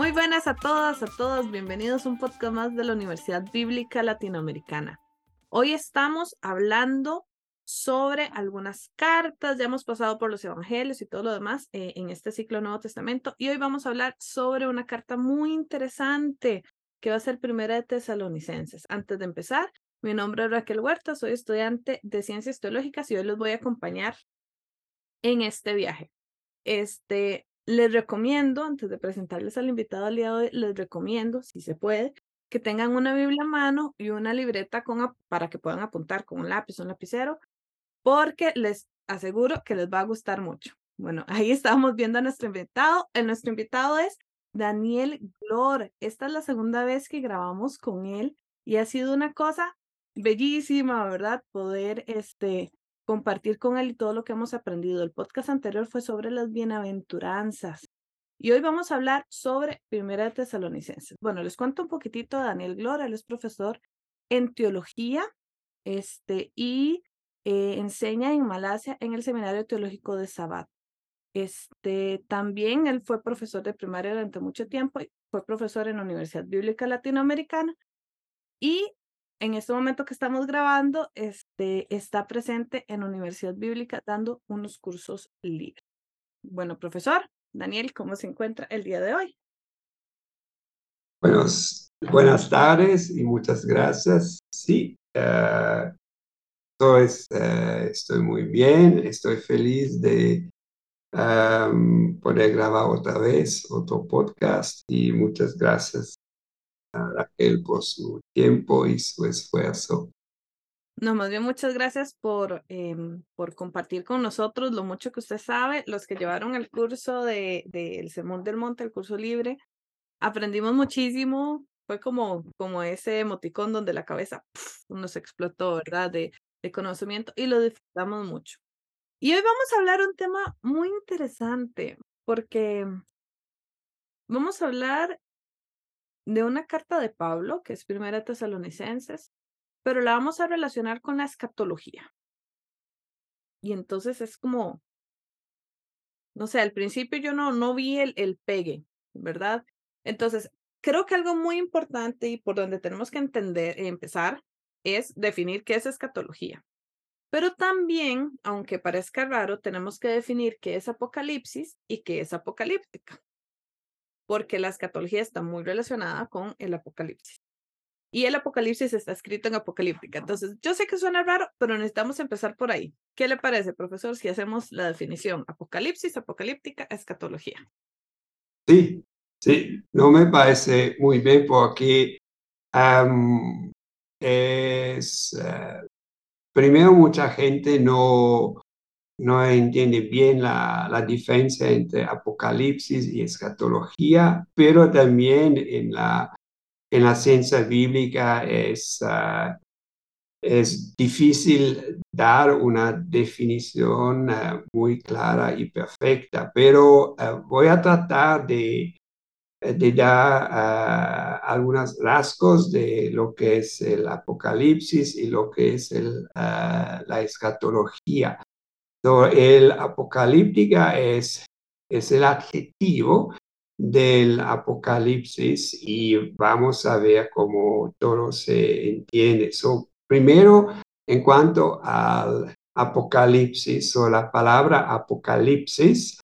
Muy buenas a todas, a todos. Bienvenidos a un podcast más de la Universidad Bíblica Latinoamericana. Hoy estamos hablando sobre algunas cartas. Ya hemos pasado por los evangelios y todo lo demás eh, en este ciclo Nuevo Testamento. Y hoy vamos a hablar sobre una carta muy interesante que va a ser primera de Tesalonicenses. Antes de empezar, mi nombre es Raquel Huerta, soy estudiante de Ciencias Teológicas y hoy los voy a acompañar en este viaje. Este, les recomiendo, antes de presentarles al invitado al día de hoy, les recomiendo, si se puede, que tengan una Biblia a mano y una libreta con, para que puedan apuntar con un lápiz, un lapicero, porque les aseguro que les va a gustar mucho. Bueno, ahí estamos viendo a nuestro invitado. El, nuestro invitado es Daniel Glor. Esta es la segunda vez que grabamos con él y ha sido una cosa bellísima, ¿verdad? Poder este, compartir con él todo lo que hemos aprendido. El podcast anterior fue sobre las bienaventuranzas. Y hoy vamos a hablar sobre Primera de. Bueno, les cuento un poquitito a Daniel Glora, él es profesor en teología este, y eh, enseña en Malasia en el Seminario Teológico de Sabat. Este, también él fue profesor de primaria durante mucho tiempo, y fue profesor en la Universidad Bíblica Latinoamericana y en este momento que estamos grabando, está presente en Universidad Bíblica dando unos cursos libres. Bueno, profesor, Daniel, ¿cómo se encuentra el día de hoy? Buenos, buenas tardes y muchas gracias. Sí, uh, estoy, muy bien, estoy feliz de poder grabar otra vez otro podcast y muchas gracias a Raquel por su tiempo y su esfuerzo. No, más bien muchas gracias por, eh, por compartir con nosotros lo mucho que usted sabe. Los que llevaron el curso de, de El Sermón del Monte, el curso libre, aprendimos muchísimo. Fue como, como ese emoticón donde la cabeza nos explotó, ¿verdad? De, de conocimiento y lo disfrutamos mucho. Y hoy vamos a hablar un tema muy interesante porque vamos a hablar de una carta de Pablo, que es Primera Tesalonicenses, pero la vamos a relacionar con la escatología. Y entonces es como, no sé, al principio yo no, no vi el, el pegue, ¿verdad? Entonces, creo que algo muy importante y por donde tenemos que entender y empezar es definir qué es escatología. Pero también, aunque parezca raro, tenemos que definir qué es apocalipsis y qué es apocalíptica porque la escatología está muy relacionada con el apocalipsis. Y el apocalipsis está escrito en apocalíptica. Entonces, yo sé que suena raro, pero necesitamos empezar por ahí. ¿Qué le parece, profesor, si hacemos la definición apocalipsis, apocalíptica, escatología? Sí, sí, no me parece muy bien porque es, uh, primero mucha gente no, no entiende bien la, la, diferencia entre apocalipsis y escatología, pero también en la, en la ciencia bíblica es, uh, es difícil dar una definición uh, muy clara y perfecta, pero uh, voy a tratar de, de dar algunos rasgos de lo que es el apocalipsis y lo que es el, la escatología. El apocalíptica es, es el adjetivo del apocalipsis y vamos a ver cómo todo se entiende. So, primero, en cuanto al apocalipsis o la palabra apocalipsis,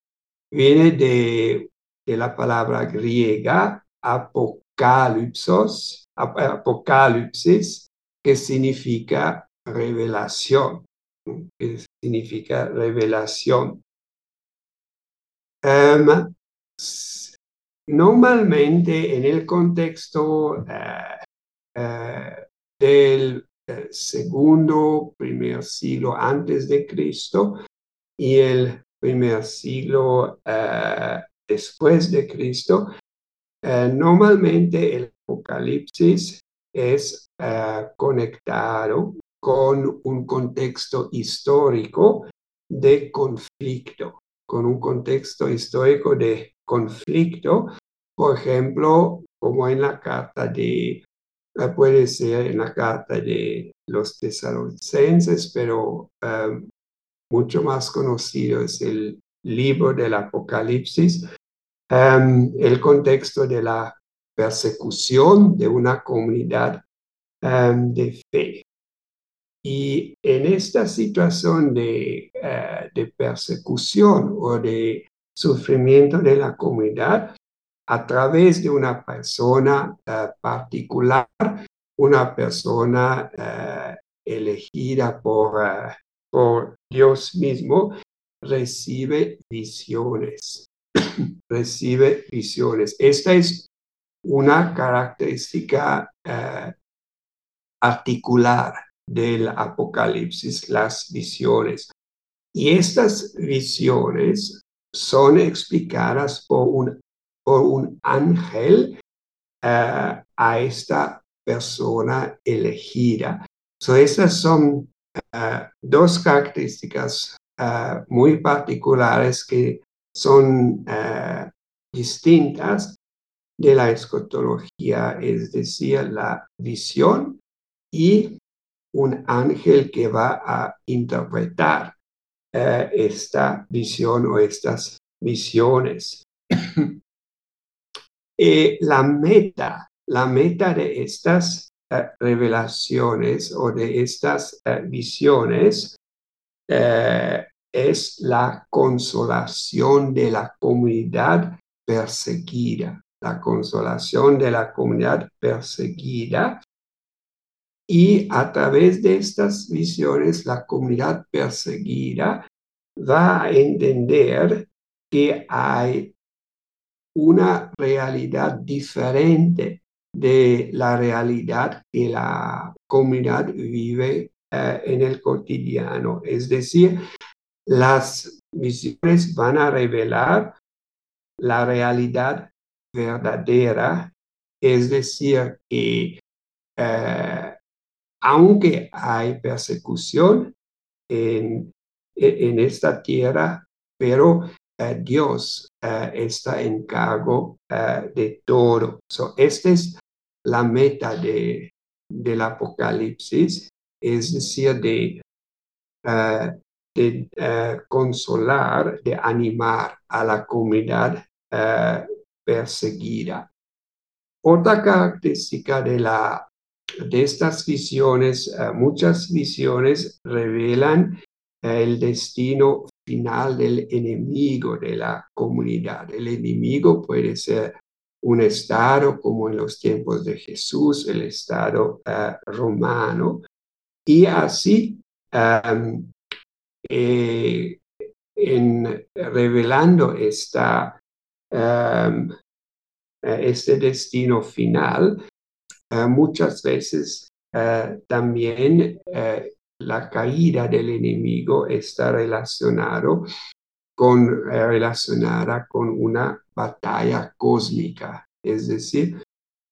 viene de, de la palabra griega apocalipsos, apocalipsis, que significa revelación que significa revelación. Um, normalmente en el contexto uh, uh, del uh, segundo, primer siglo antes de Cristo y el primer siglo después de Cristo, normalmente el Apocalipsis es conectado con un contexto histórico de conflicto, con un contexto histórico de conflicto, por ejemplo, como en la carta de, eh, puede ser en la carta de los tesalonicenses, pero um, mucho más conocido es el libro del Apocalipsis, em, el contexto de la persecución de una comunidad em, de fe. Y en esta situación de, eh, de, persecución o de sufrimiento de la comunidad, a través de una persona eh, particular, una persona eh, elegida por, por Dios mismo, recibe visiones. recibe visiones. Esta es una característica articular del Apocalipsis, las visiones. Y estas visiones son explicadas por un, por un ángel eh, a esta persona elegida. So, esas son eh, dos características eh, muy particulares que son distintas de la escotología, es decir, la visión y un ángel que va a interpretar eh, esta visión o estas visiones. Eh, la meta, la meta de estas eh, revelaciones o de estas visiones es la consolación de la comunidad perseguida, la consolación de la comunidad perseguida y a través de estas visiones, la comunidad perseguida va a entender que hay una realidad diferente de la realidad que la comunidad vive eh, en el cotidiano. Es decir, las visiones van a revelar la realidad verdadera, es decir, que eh, aunque hay persecución en, en esta tierra, pero eh, Dios eh, está en cargo eh, de todo. So, esta es la meta de, del Apocalipsis, es decir, de, de consolar, de animar a la comunidad perseguida. Otra característica de la de estas visiones, eh, muchas visiones revelan eh, el destino final del enemigo de la comunidad. El enemigo puede ser un estado como en los tiempos de Jesús, el estado eh, romano, y así em, en revelando esta, em, este destino final, eh, muchas veces eh, también eh, la caída del enemigo está relacionado con, relacionada con una batalla cósmica, es decir,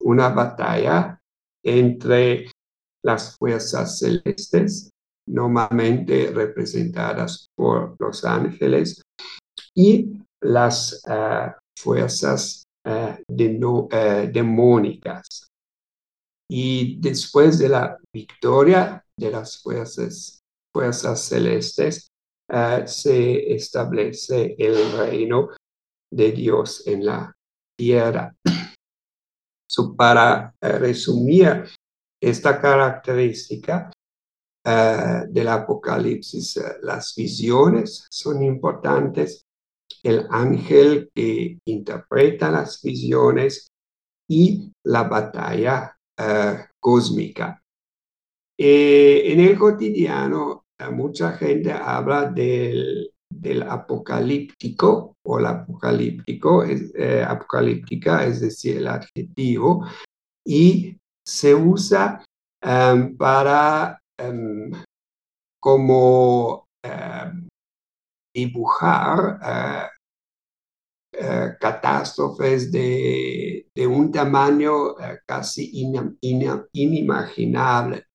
una batalla entre las fuerzas celestes, normalmente representadas por los ángeles, y las fuerzas demónicas, y después de la victoria de las fuerzas, celestes, eh, se establece el reino de Dios en la tierra. para eh, resumir esta característica uh, del Apocalipsis, las visiones son importantes, el ángel que interpreta las visiones y la batalla eh, cósmica. Eh, en el cotidiano, eh, mucha gente habla del, del apocalíptico o la apocalíptico, es, apocalíptica, es decir, el adjetivo, y se usa em, para em, como em, dibujar eh, catástrofes de, un tamaño eh, casi inimaginable.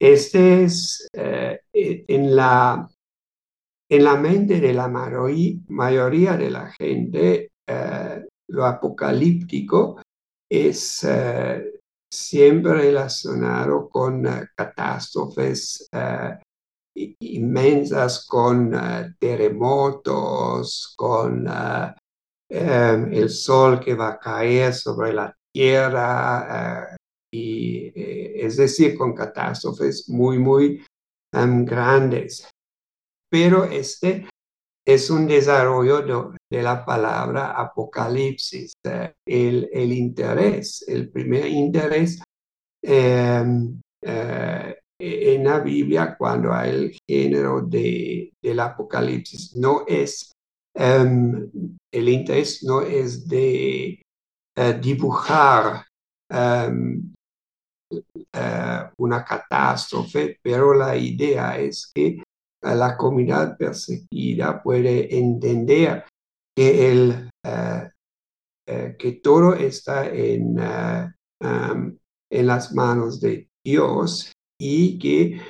Este es eh, en, la, en la mente de la mayoría de la gente, lo apocalíptico es siempre relacionado con catástrofes inmensas, con terremotos, con em, el sol que va a caer sobre la tierra, eh, y, eh, es decir, con catástrofes muy, muy em, grandes. Pero este es un desarrollo de, la palabra apocalipsis, eh, el, el, interés, el primer interés em, en la Biblia cuando hay el género de, del apocalipsis. No es, em, el interés no es de eh, dibujar em, eh, una catástrofe, pero la idea es que la comunidad perseguida puede entender que, el, eh, que todo está en, em, en las manos de Dios y que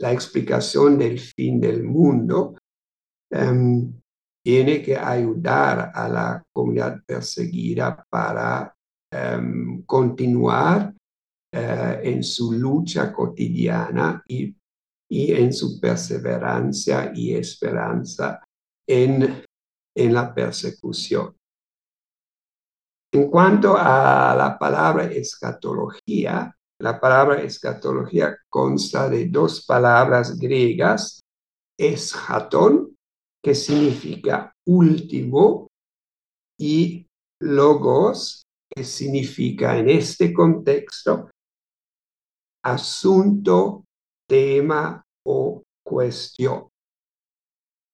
la explicación del fin del mundo em, tiene que ayudar a la comunidad perseguida para em, continuar eh, en su lucha cotidiana y, y, en su perseverancia y esperanza en, en la persecución. En cuanto a la palabra escatología, la palabra escatología consta de dos palabras griegas, eschaton, que significa último, y logos, que significa en este contexto asunto, tema o cuestión.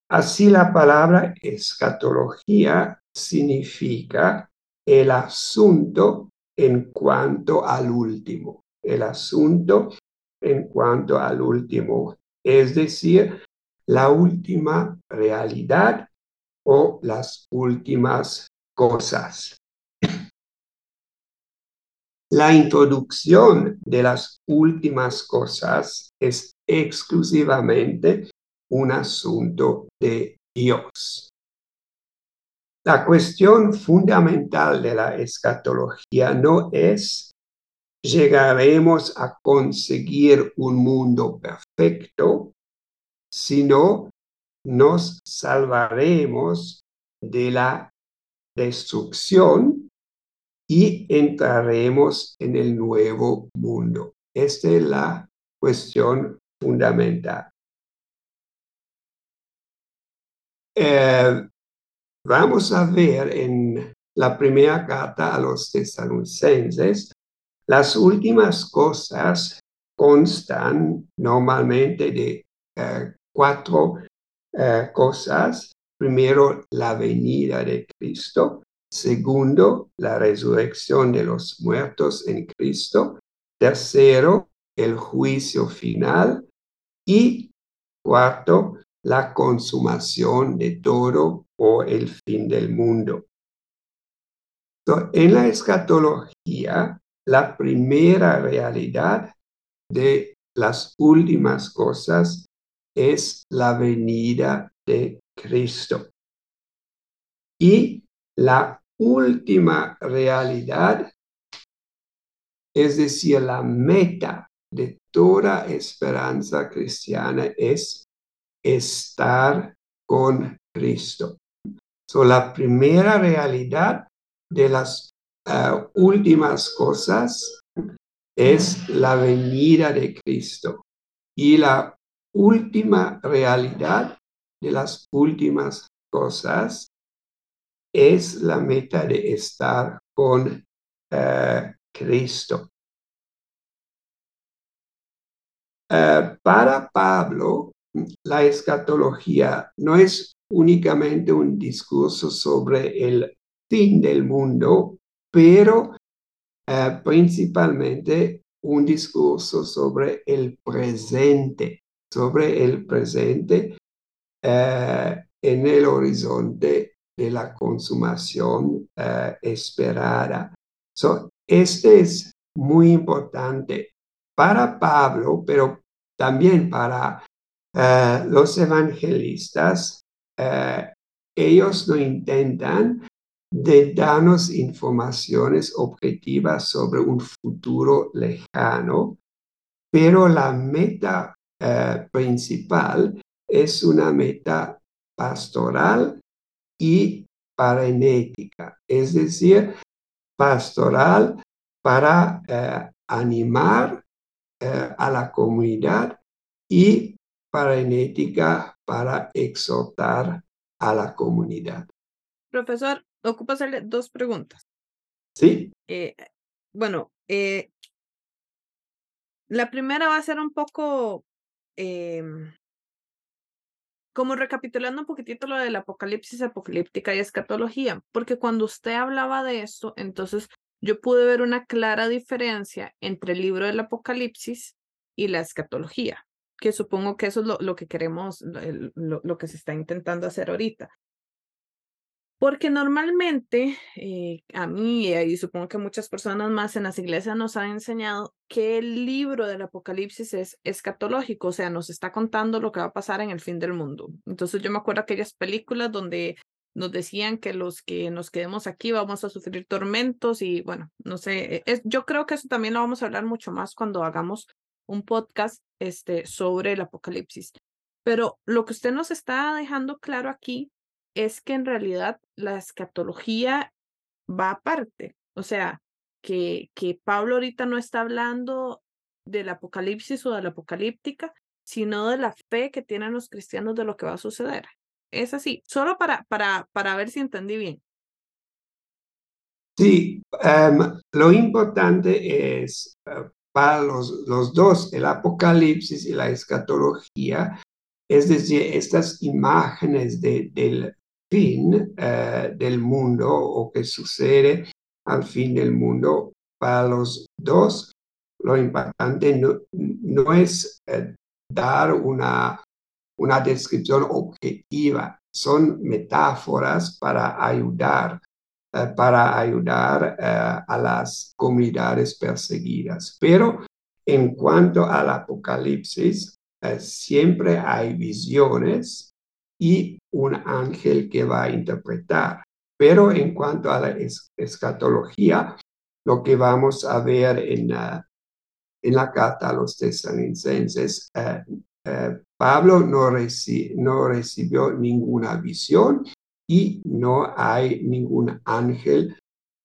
Así la palabra escatología significa el asunto en cuanto al último el asunto en cuanto al último, es decir, la última realidad o las últimas cosas. La introducción de las últimas cosas es exclusivamente un asunto de Dios. La cuestión fundamental de la escatología no es llegaremos a conseguir un mundo perfecto, sino nos salvaremos de la destrucción y entraremos en el nuevo mundo. Esta es la cuestión fundamental. Eh, vamos a ver en la primera carta a los tesalonicenses las últimas cosas constan normalmente de eh, cuatro eh, cosas. Primero, la venida de Cristo. Segundo, la resurrección de los muertos en Cristo. Tercero, el juicio final. Y cuarto, la consumación de todo o el fin del mundo. en la escatología, la primera realidad de las últimas cosas es la venida de Cristo. Y la última realidad, es decir, la meta de toda esperanza cristiana es estar con Cristo. So, la primera realidad de las Uh, últimas cosas es la venida de Cristo. Y la última realidad de las últimas cosas es la meta de estar con uh, Cristo. Uh, para Pablo, la escatología no es únicamente un discurso sobre el fin del mundo, pero eh, principalmente un discurso sobre el presente, sobre el presente eh, en el horizonte de la consumación eh, esperada. este es muy importante para Pablo, pero también para los evangelistas. ellos no intentan de darnos informaciones objetivas sobre un futuro lejano, pero la meta eh, principal es una meta pastoral y paraenética, es decir, pastoral para eh, animar eh, a la comunidad y paraenética para exhortar a la comunidad. Profesor, ocupa hacerle dos preguntas. Sí. Eh, bueno, la primera va a ser un poco em, como recapitulando un poquitito lo del apocalipsis, apocalíptica y escatología, porque cuando usted hablaba de esto, entonces yo pude ver una clara diferencia entre el libro del apocalipsis y la escatología, que supongo que eso es lo, que queremos, lo que se está intentando hacer ahorita. Porque normalmente eh, a mí y supongo que muchas personas más en las iglesias nos han enseñado que el libro del Apocalipsis es escatológico, o sea, nos está contando lo que va a pasar en el fin del mundo. Entonces yo me acuerdo aquellas películas donde nos decían que los que nos quedemos aquí vamos a sufrir tormentos y bueno, no sé, es, yo creo que eso también lo vamos a hablar mucho más cuando hagamos un podcast este, sobre el Apocalipsis. Pero lo que usted nos está dejando claro aquí es que en realidad la escatología va aparte. O sea, que, que Pablo ahorita no está hablando del apocalipsis o de la apocalíptica, sino de la fe que tienen los cristianos de lo que va a suceder. Es así, solo para, para, para ver si entendí bien. Sí, em, lo importante es eh, para los, los dos, el apocalipsis y la escatología, es decir, estas imágenes de, del fin eh, del mundo o que sucede al fin del mundo. Para los dos, lo importante no, es eh, dar una, una descripción objetiva, son metáforas para ayudar, eh, para ayudar a las comunidades perseguidas. Pero en cuanto al Apocalipsis, siempre hay visiones y un ángel que va a interpretar. Pero en cuanto a la escatología, lo que vamos a ver en, la, en la carta a los tesalonicenses, eh, eh, Pablo no, no recibió ninguna visión y no hay ningún ángel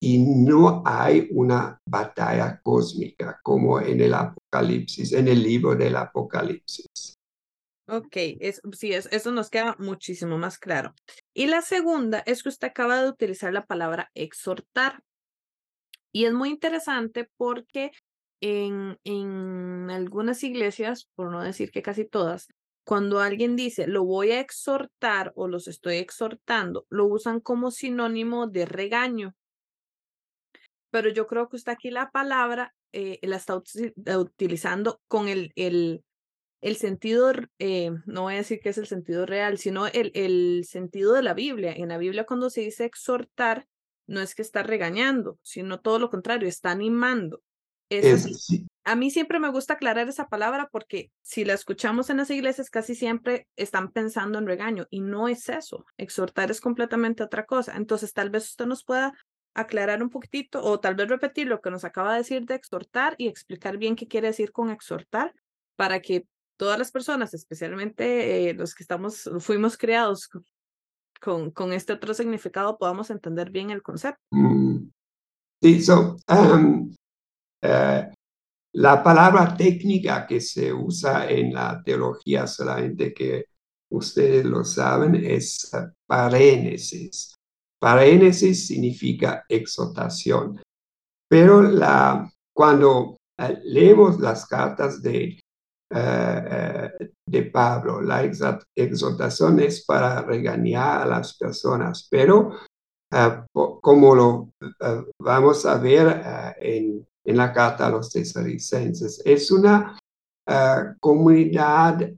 y no hay una batalla cósmica como en el Apocalipsis, en el libro del Apocalipsis. Ok, es, sí, es, eso nos queda muchísimo más claro. Y la segunda es que usted acaba de utilizar la palabra exhortar. Y es muy interesante porque en, en algunas iglesias, por no decir que casi todas, cuando alguien dice lo voy a exhortar o los estoy exhortando, lo usan como sinónimo de regaño. Pero yo creo que usted aquí la palabra eh, la está utilizando con el, el, el sentido, eh, no voy a decir que es el sentido real, sino el, el sentido de la Biblia. En la Biblia cuando se dice exhortar, no es que está regañando, sino todo lo contrario, está animando. Es, A mí siempre me gusta aclarar esa palabra porque si la escuchamos en las iglesias casi siempre están pensando en regaño y no es eso. Exhortar es completamente otra cosa. Entonces tal vez usted nos pueda aclarar un poquitito o tal vez repetir lo que nos acaba de decir de exhortar y explicar bien qué quiere decir con exhortar para que todas las personas, especialmente eh, los que estamos, fuimos creados con, con este otro significado, podamos entender bien el concepto. Mm. Sí, so, eh, la palabra técnica que se usa en la teología, solamente que ustedes lo saben, es parénesis. Parénesis significa exhortación. Pero la, cuando eh, leemos las cartas de eh, eh, de Pablo. La exhortación es para regañar a las personas, pero eh, como lo vamos a ver en, en, la carta a los tesalonicenses, es una comunidad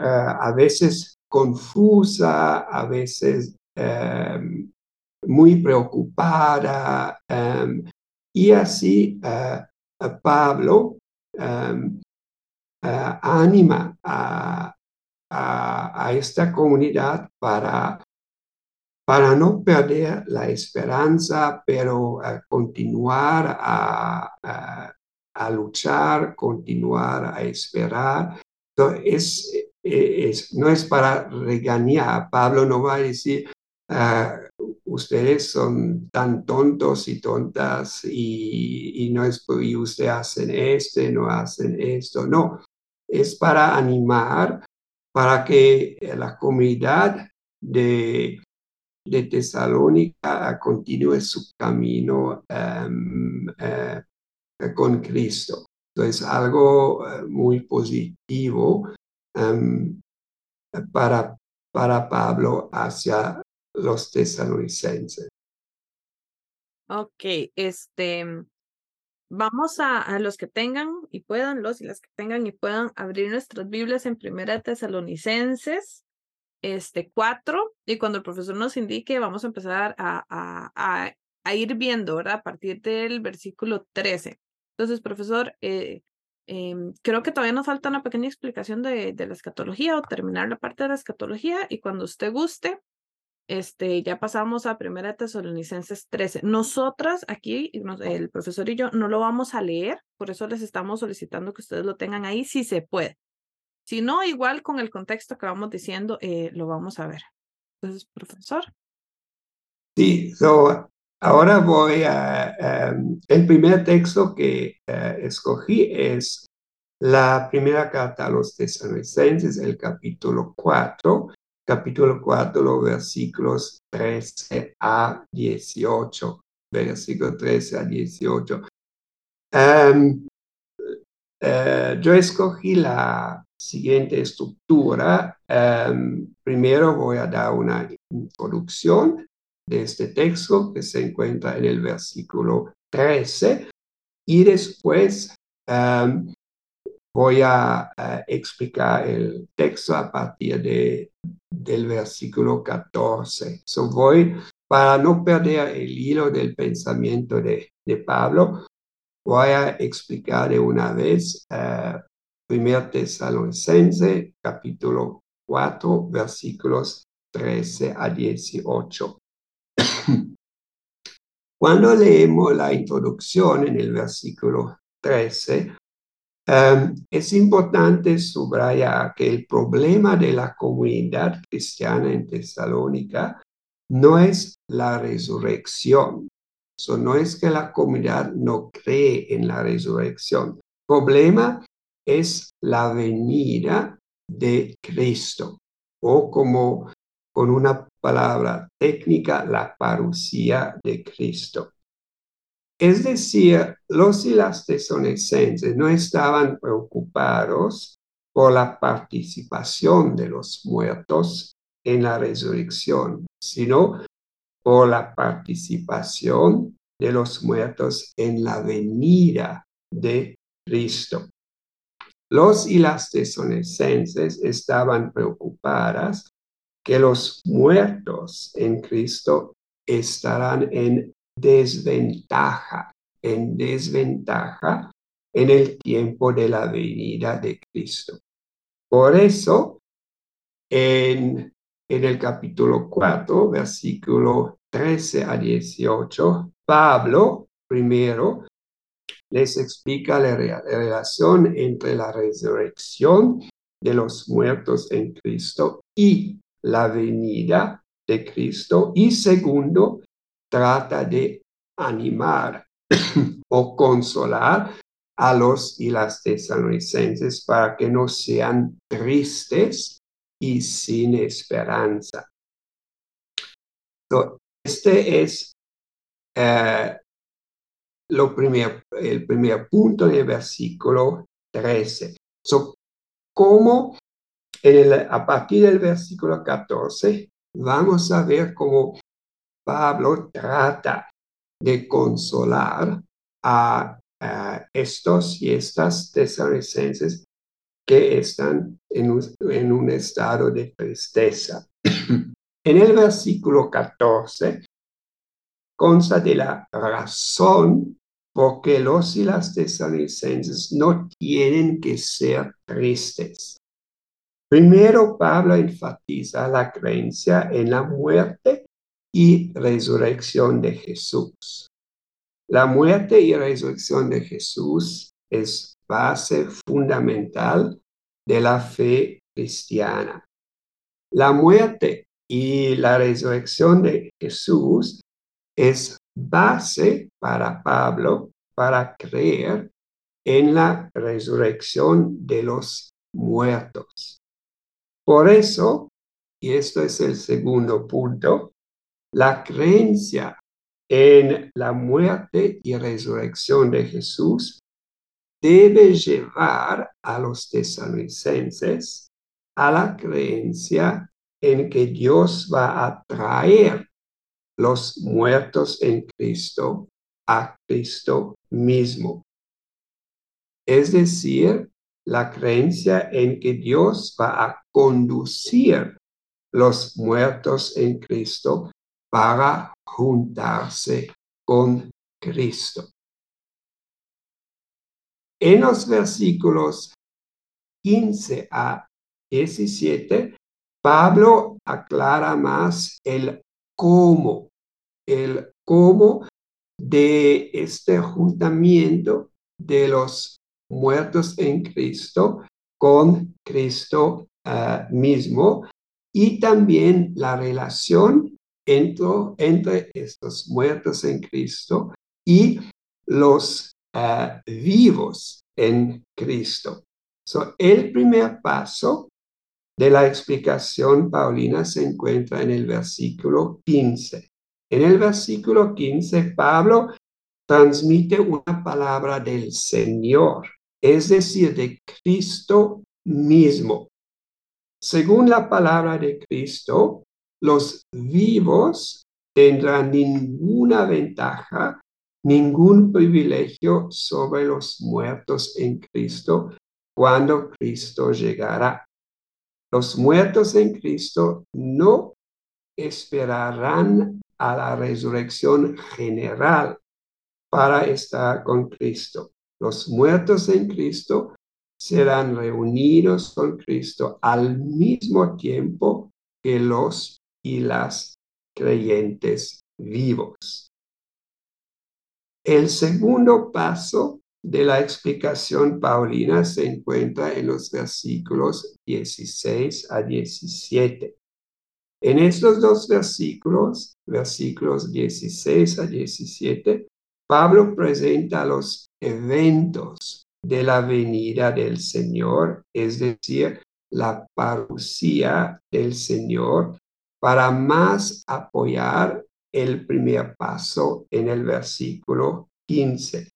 a veces confusa, a veces muy preocupada, y así Pablo Em, anima a, a, esta comunidad para, para no perder la esperanza, pero continuar a, a, luchar, continuar a esperar. Es, eh, no es para regañar. Pablo no va a decir, ustedes son tan tontos y tontas y, no es y ustedes hacen este, no hacen esto. No, es para animar, para que la comunidad de, de Tesalónica continúe su camino em, eh, con Cristo. Entonces, algo eh, muy positivo em, para, para Pablo hacia los tesalonicenses. Ok, este, vamos a, los que tengan y puedan, los y las que tengan y puedan abrir nuestras Biblias en Primera Tesalonicenses, este, 4, y cuando el profesor nos indique, vamos a empezar a, a, a, ir viendo, ¿verdad? A partir del versículo 13. Entonces, profesor, eh, em, creo que todavía nos falta una pequeña explicación de, de la escatología o terminar la parte de la escatología, y cuando usted guste, este, ya pasamos a Primera Tesalonicenses 13. Nosotras aquí, el profesor y yo, no lo vamos a leer, por eso les estamos solicitando que ustedes lo tengan ahí si se puede. Si no, igual con el contexto que vamos diciendo, eh, lo vamos a ver. Entonces, profesor. Sí, ahora voy a... Em, el primer texto que eh, escogí es la primera carta a los tesalonicenses, el capítulo 4, capítulo 4, los versículos 13 a 18. Versículo 13 a 18. Em, eh, yo escogí la siguiente estructura. Em, primero voy a dar una introducción de este texto que se encuentra en el versículo 13 y después em, voy a, explicar el texto a partir de, del versículo 14. So voy, para no perder el hilo del pensamiento de, de Pablo, voy a explicar de una vez uh, primer tesalonicense, capítulo 4, versículos 13 a 18. Cuando leemos la introducción en el versículo 13, Em, es importante subrayar que el problema de la comunidad cristiana en Tesalónica no es la resurrección. no es que la comunidad no cree en la resurrección. El problema es la venida de Cristo o como con una palabra técnica, la parucía de Cristo. Es decir, los y las tesalonicenses no estaban preocupados por la participación de los muertos en la resurrección, sino por la participación de los muertos en la venida de Cristo. Los y las tesalonicenses estaban preocupadas que los muertos en Cristo estarán en desventaja, en desventaja en el tiempo de la venida de Cristo. Por eso, en, en el capítulo 4, versículo 13 a 18, Pablo primero les explica la relación entre la resurrección de los muertos en Cristo y la venida de Cristo. Y segundo, trata de animar o consolar a los y las tesalonicenses para que no sean tristes y sin esperanza. este es eh, lo primer, el primer punto del versículo 13. So, ¿Cómo a partir del versículo 14 vamos a ver cómo Pablo trata de consolar a, estos y estas tesalonicenses que están en un, estado de tristeza. en el versículo 14 consta de la razón por que los y las tesalonicenses no tienen que ser tristes. Primero, Pablo enfatiza la creencia en la muerte y resurrección de Jesús. La muerte y resurrección de Jesús es base fundamental de la fe cristiana. La muerte y la resurrección de Jesús es base para Pablo para creer en la resurrección de los muertos. Por eso, y esto es el segundo punto, la creencia en la muerte y resurrección de Jesús debe llevar a los tesalonicenses a la creencia en que Dios va a traer los muertos en Cristo a Cristo mismo. Es decir, la creencia en que Dios va a conducir los muertos en Cristo para juntarse con Cristo. En los versículos 15 a 17, Pablo aclara más el cómo, el cómo de este juntamiento de los muertos en Cristo con Cristo eh, mismo y también la relación entre, entre estos muertos en Cristo y los eh, vivos en Cristo. So, el primer paso de la explicación paulina se encuentra en el versículo 15. En el versículo 15, Pablo transmite una palabra del Señor, es decir, de Cristo mismo. Según la palabra de Cristo, los vivos tendrán ninguna ventaja, ningún privilegio sobre los muertos en Cristo cuando Cristo llegará. Los muertos en Cristo no esperarán a la resurrección general para estar con Cristo. Los muertos en Cristo serán reunidos con Cristo al mismo tiempo que los y las creyentes vivos. El segundo paso de la explicación paulina se encuentra en los versículos 16 a 17. En estos dos versículos, versículos 16 a 17, Pablo presenta los eventos de la venida del Señor, es decir, la parucía del Señor, para más apoyar el primer paso en el versículo 15.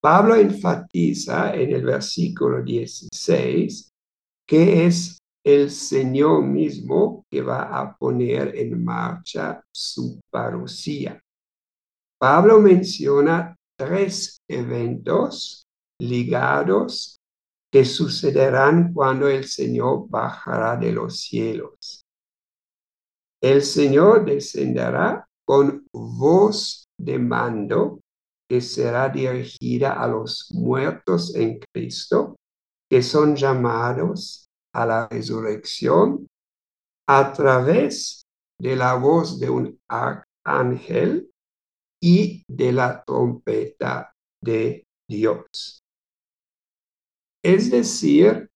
Pablo enfatiza en el versículo 16 que es el Señor mismo que va a poner en marcha su parucía. Pablo menciona tres eventos ligados que sucederán cuando el Señor bajará de los cielos. El Señor descenderá con voz de mando que será dirigida a los muertos en Cristo, que son llamados a la resurrección a través de la voz de un arcángel y de la trompeta de Dios. Es decir,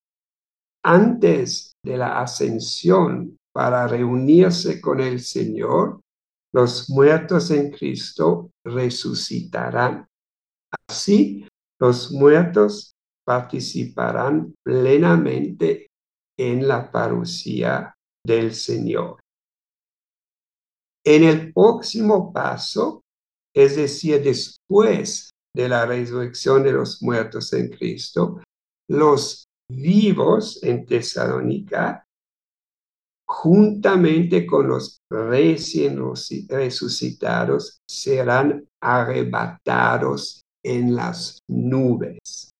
antes de la ascensión para reunirse con el Señor, los muertos en Cristo resucitarán. Así, los muertos participarán plenamente en la parucía del Señor. En el próximo paso, es decir, después de la resurrección de los muertos en Cristo, los vivos en Tesalónica juntamente con los recién resucitados, serán arrebatados en las nubes.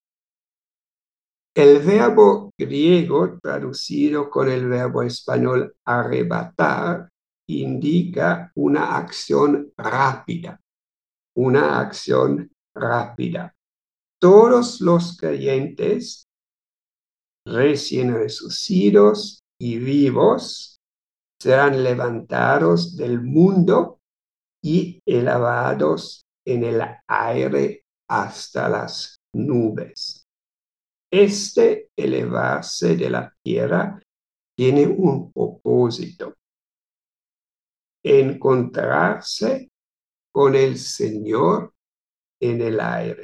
El verbo griego traducido con el verbo español arrebatar indica una acción rápida, una acción rápida. Todos los creyentes recién resucitados y vivos serán levantados del mundo y elevados en el aire hasta las nubes. este elevarse de la tierra tiene un propósito, encontrarse con el Señor en el aire.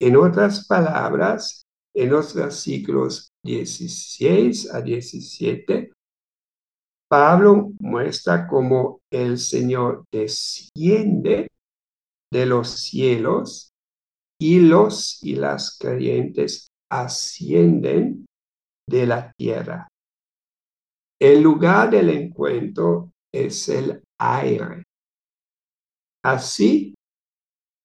En otras palabras, en los versículos 16 a 17, Pablo muestra cómo el Señor desciende de los cielos y los y las creyentes ascienden de la tierra. El lugar del encuentro es el aire. Así,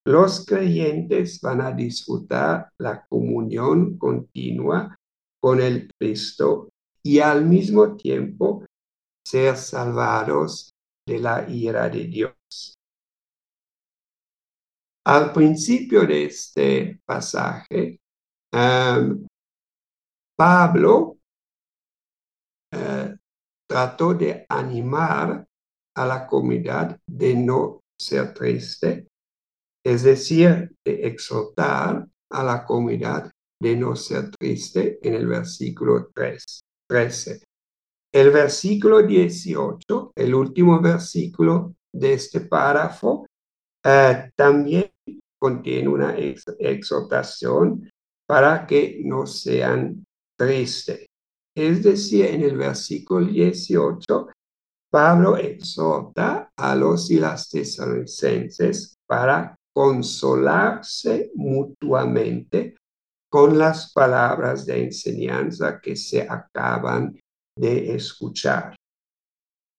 los creyentes van a disfrutar la comunión continua con el Cristo y al mismo tiempo ser salvados de la ira de Dios. Al principio de este pasaje, um, Pablo uh, trató de animar a la comunidad de no ser triste, es decir, de exhortar a la comunidad de no ser triste en el versículo 3, 13. El versículo 18, el último versículo de este párrafo, eh, también contiene una exhortación para que no sean tristes. Es decir, en el versículo 18, Pablo exhorta a los y las tesalonicenses para consolarse mutuamente con las palabras de enseñanza que se acaban de escuchar.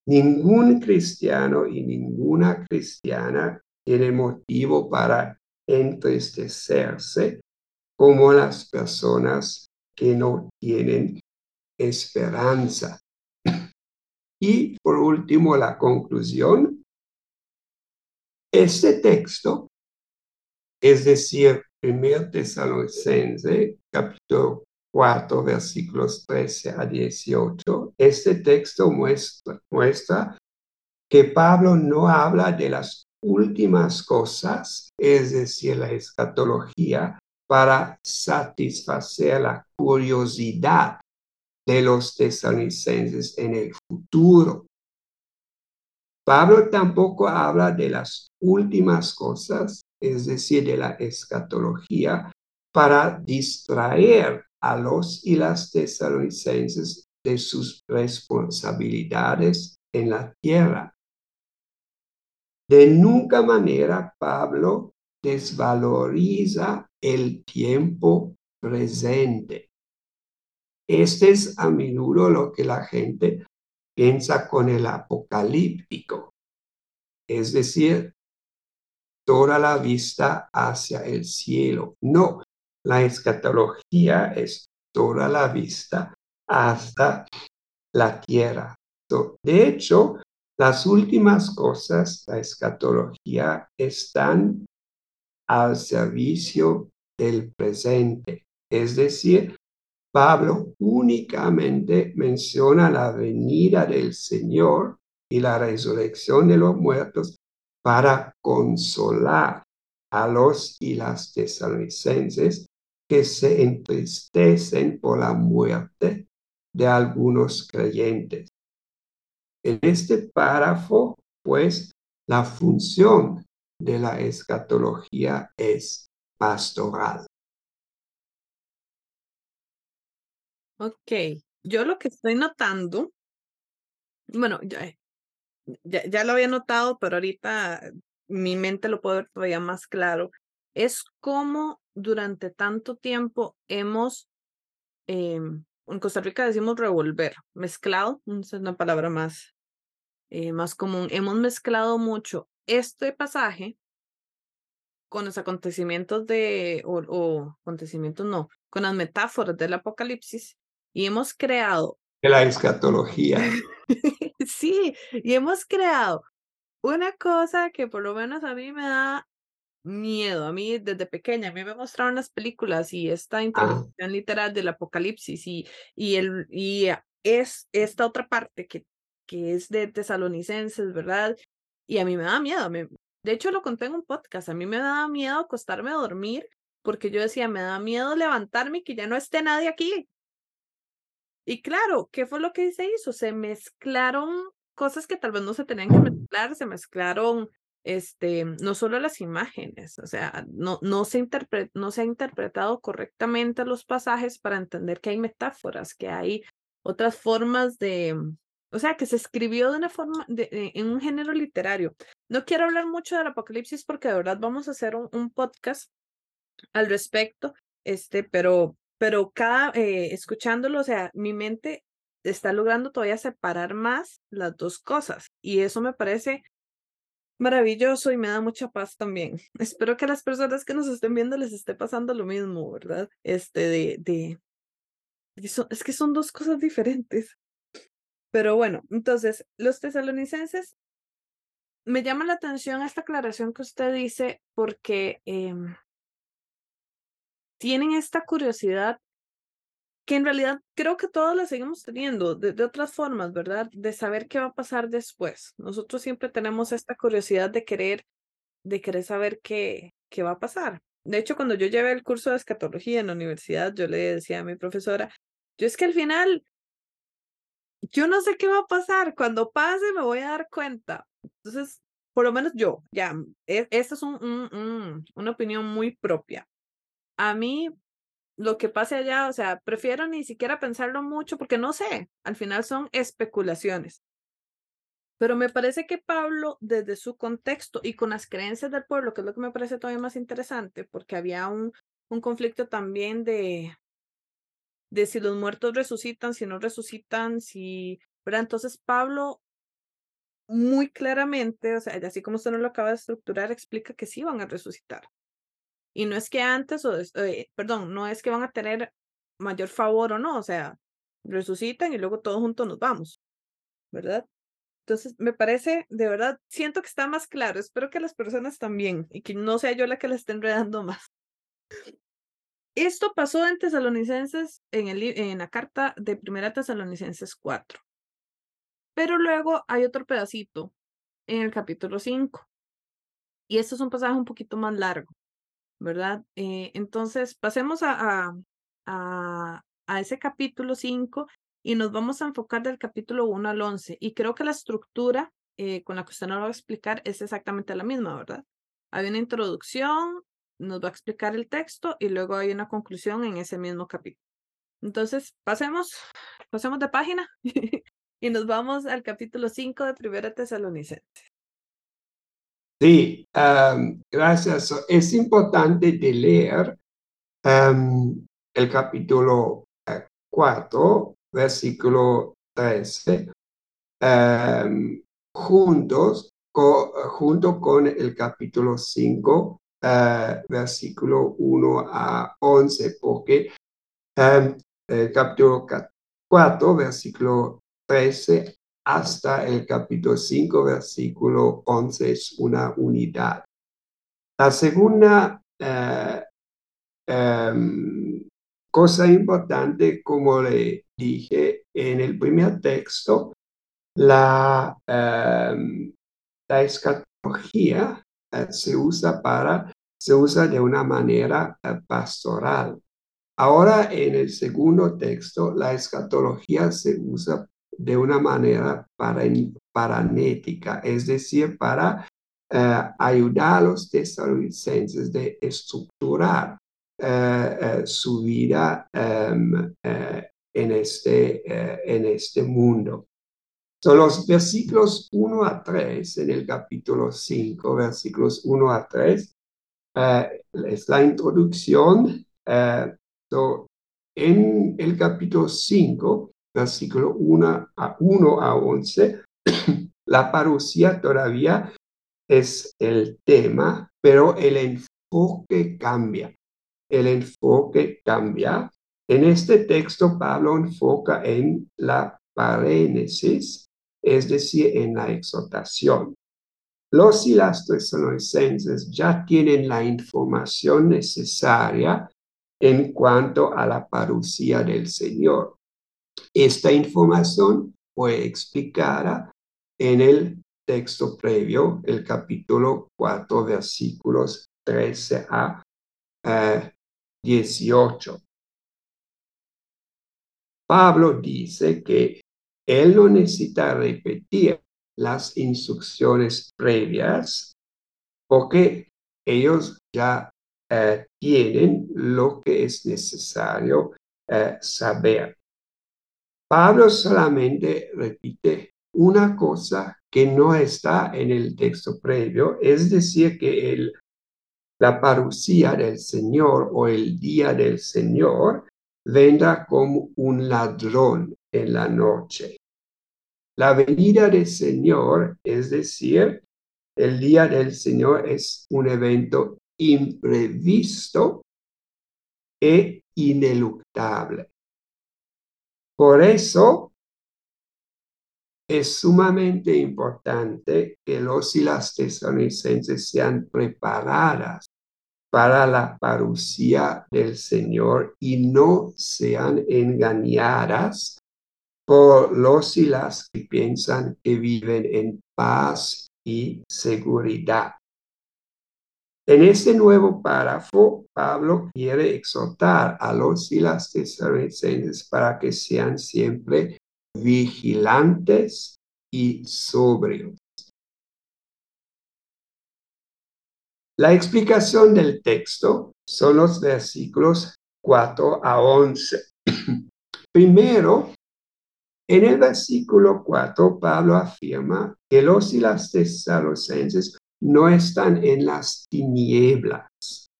Ningún cristiano y ninguna cristiana tiene motivo para entristecerse como las personas que no tienen esperanza. Y por último, la conclusión. Este texto, es decir, 1 Tesalonicense, capítulo 4, versículos 13 a 18, este texto muestra, muestra que Pablo no habla de las últimas cosas, es decir, la escatología, para satisfacer la curiosidad de los tesalonicenses en el futuro. Pablo tampoco habla de las últimas cosas, es decir, de la escatología, para distraer a los y las tesalonicenses de sus responsabilidades en la tierra. De nunca manera Pablo desvaloriza el tiempo presente. Este es a menudo lo que la gente piensa con el apocalíptico, es decir, toda la vista hacia el cielo. No, la escatología es toda la vista hasta la tierra. De hecho, las últimas cosas, la escatología, están al servicio del presente. Es decir, Pablo únicamente menciona la venida del Señor y la resurrección de los muertos para consolar a los y las tesalonicenses que se entristecen por la muerte de algunos creyentes. En este párrafo, pues, la función de la escatología es pastoral. Ok, yo lo que estoy notando, bueno, ya, ya, lo había notado, pero ahorita mi mente lo puede ver todavía más claro, es cómo durante tanto tiempo hemos, em, en Costa Rica decimos revolver, mezclado, es una palabra más, eh, más común, hemos mezclado mucho este pasaje con los acontecimientos de, o, o acontecimientos no, con las metáforas del Apocalipsis y hemos creado... De la escatología. sí, y hemos creado una cosa que por lo menos a mí me da miedo. A mí desde pequeña, a mí me mostraron las películas y esta introducción literal del apocalipsis y, y, el, y es esta otra parte que, que es de tesalonicenses, ¿verdad? Y a mí me da miedo. Me, de hecho, lo conté en un podcast. A mí me da miedo acostarme a dormir porque yo decía, me da miedo levantarme y que ya no esté nadie aquí. Y claro, ¿qué fue lo que se hizo? Se mezclaron cosas que tal vez no se tenían que mezclar, se mezclaron este, no solo las imágenes, o sea, no, no, se no se ha interpretado correctamente los pasajes para entender que hay metáforas, que hay otras formas de, o sea, que se escribió de una forma, de, en un género literario. No quiero hablar mucho del Apocalipsis porque de verdad vamos a hacer un, un podcast al respecto, este, pero, pero cada, eh, escuchándolo, o sea, mi mente está logrando todavía separar más las dos cosas y eso me parece maravilloso y me da mucha paz también. Espero que a las personas que nos estén viendo les esté pasando lo mismo, ¿verdad? Este de, de, es que son dos cosas diferentes. Pero bueno, entonces, los tesalonicenses, me llama la atención esta aclaración que usted dice porque em, tienen esta curiosidad que en realidad creo que todos la seguimos teniendo de, otras formas, ¿verdad? De saber qué va a pasar después. Nosotros siempre tenemos esta curiosidad de querer, de querer saber qué, qué va a pasar. De hecho, cuando yo llevé el curso de escatología en la universidad, yo le decía a mi profesora, yo es que al final, yo no sé qué va a pasar. Cuando pase me voy a dar cuenta. Entonces, por lo menos yo, ya, e, esta es un, una opinión muy propia. A mí, lo que pase allá, o sea, prefiero ni siquiera pensarlo mucho porque no sé, al final son especulaciones. Pero me parece que Pablo, desde su contexto y con las creencias del pueblo, que es lo que me parece todavía más interesante, porque había un, un conflicto también de, de si los muertos resucitan, si no resucitan, si, ¿verdad? Entonces Pablo muy claramente, o sea, así como usted no lo acaba de estructurar, explica que sí van a resucitar. Y no es que antes, o eh, perdón, no es que van a tener mayor favor o no, o sea, resucitan y luego todos juntos nos vamos, ¿verdad? Entonces, me parece, de verdad, siento que está más claro. Espero que las personas también y que no sea yo la que la esté enredando más. Esto pasó en Tesalonicenses, en, el, en la carta de Primera Tesalonicenses 4. Pero luego hay otro pedacito en el capítulo 5. Y esto es un pasaje un poquito más largo. ¿Verdad? Eh, entonces, pasemos a, a, a, ese capítulo 5 y nos vamos a enfocar del capítulo 1 al 11. Y creo que la estructura eh, con la que usted nos va a explicar es exactamente la misma, ¿verdad? Hay una introducción, nos va a explicar el texto y luego hay una conclusión en ese mismo capítulo. Entonces, pasemos, pasemos de página y nos vamos al capítulo 5 de Primera Tesalonicenses. Sí, gracias. Es importante de leer el capítulo 4, versículo 13, juntos, junto con el capítulo 5, eh, versículo 1 a 11, porque el capítulo 4, versículo 13 hasta el capítulo 5, versículo 11 es una unidad. La segunda eh, em, cosa importante, como le dije en el primer texto, la, em, la escatología eh, se usa para, se usa de una manera eh, pastoral. Ahora en el segundo texto, la escatología se usa de una manera paranética, es decir, para eh, ayudar a los tesalonicenses de estructurar eh, eh, su vida em, en, este, en este mundo. Son los versículos 1 a 3 en el capítulo 5, versículos 1 a 3, es la introducción. en el capítulo 5 versículo 1 a, 1 a 11, la parucía todavía es el tema, pero el enfoque cambia. El enfoque cambia. En este texto, Pablo enfoca en la parénesis, es decir, en la exhortación. Los y las ya tienen la información necesaria en cuanto a la parucía del Señor. Esta información fue explicada en el texto previo, el capítulo 4, versículos 13 a 18. Pablo dice que él no necesita repetir las instrucciones previas porque ellos ya eh, tienen lo que es necesario eh, saber. Pablo solamente repite una cosa que no está en el texto previo, es decir, que el, la parucía del Señor o el día del Señor vendrá como un ladrón en la noche. La venida del Señor, es decir, el día del Señor es un evento imprevisto e ineluctable. Por eso es sumamente importante que los y las tesalonicenses sean preparadas para la parucía del Señor y no sean engañadas por los y las que piensan que viven en paz y seguridad. En este nuevo párrafo, Pablo quiere exhortar a los y las para que sean siempre vigilantes y sobrios. La explicación del texto son los versículos 4 a 11. Primero, en el versículo 4, Pablo afirma que los y las tesalonicenses no están en las tinieblas.